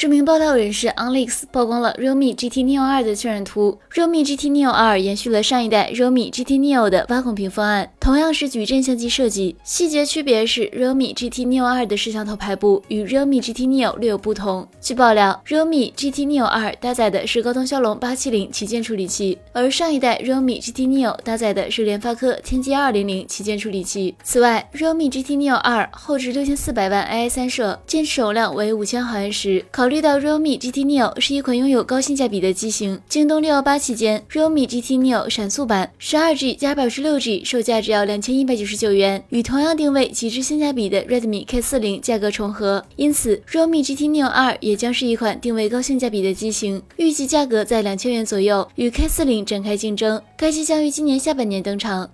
知名爆料人士 Onlix 曝光了 Realme GT Neo 2的渲染图。Realme GT Neo 2延续了上一代 Realme GT Neo 的挖孔屏方案，同样是矩阵相机设计，细节区别是 Realme GT Neo 2的摄像头排布与 Realme GT Neo 略有不同。据爆料，Realme GT Neo 2搭载的是高通骁龙八七零旗舰处理器，而上一代 Realme GT Neo 搭载的是联发科天玑二零零旗舰处理器。此外，Realme GT Neo 2后置六千四百万 AI 三摄，电池容量为五千毫安时。考虑到 Realme GT Neo 是一款拥有高性价比的机型，京东六幺八期间，Realme GT Neo 闪速版十二 G 加百十六 G 售价只要两千一百九十九元，与同样定位极致性价比的 Redmi K 四零价格重合，因此 Realme GT Neo 二也将是一款定位高性价比的机型，预计价格在两千元左右，与 K 四零展开竞争。该机将于今年下半年登场。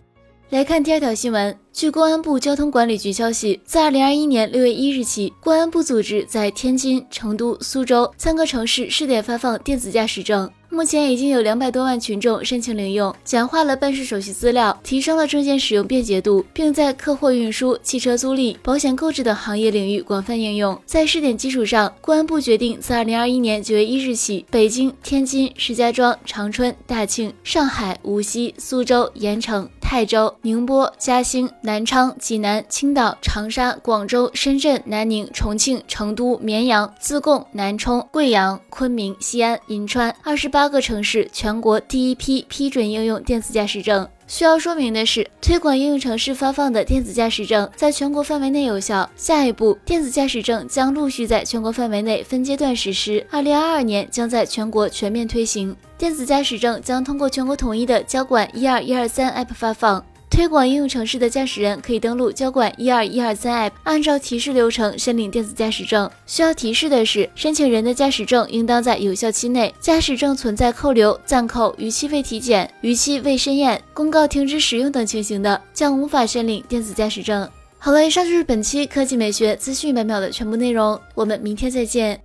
来看第二条新闻。据公安部交通管理局消息，自二零二一年六月一日起，公安部组织在天津、成都、苏州三个城市试点发放电子驾驶证。目前已经有两百多万群众申请领用，简化了办事手续资料，提升了证件使用便捷度，并在客货运输、汽车租赁、保险购置等行业领域广泛应用。在试点基础上，公安部决定自二零二一年九月一日起，北京、天津、石家庄、长春、大庆、上海、无锡、苏州、盐城、泰州、宁波、嘉兴、南昌、济南、青岛、长沙、广州、深圳、南宁、重庆、成都、绵阳、自贡、南充、贵阳、昆明、西安、银川二十八。个城市全国第一批批准应用电子驾驶证。需要说明的是，推广应用城市发放的电子驾驶证在全国范围内有效。下一步，电子驾驶证将陆续在全国范围内分阶段实施。二零二二年将在全国全面推行电子驾驶证，将通过全国统一的交管一二一二三 App 发放。推广应用城市的驾驶人可以登录交管一二一二三 App，按照提示流程申领电子驾驶证。需要提示的是，申请人的驾驶证应当在有效期内。驾驶证存在扣留、暂扣、逾期未体检、逾期未申验、公告停止使用等情形的，将无法申领电子驾驶证。好了，以上就是本期科技美学资讯百秒的全部内容，我们明天再见。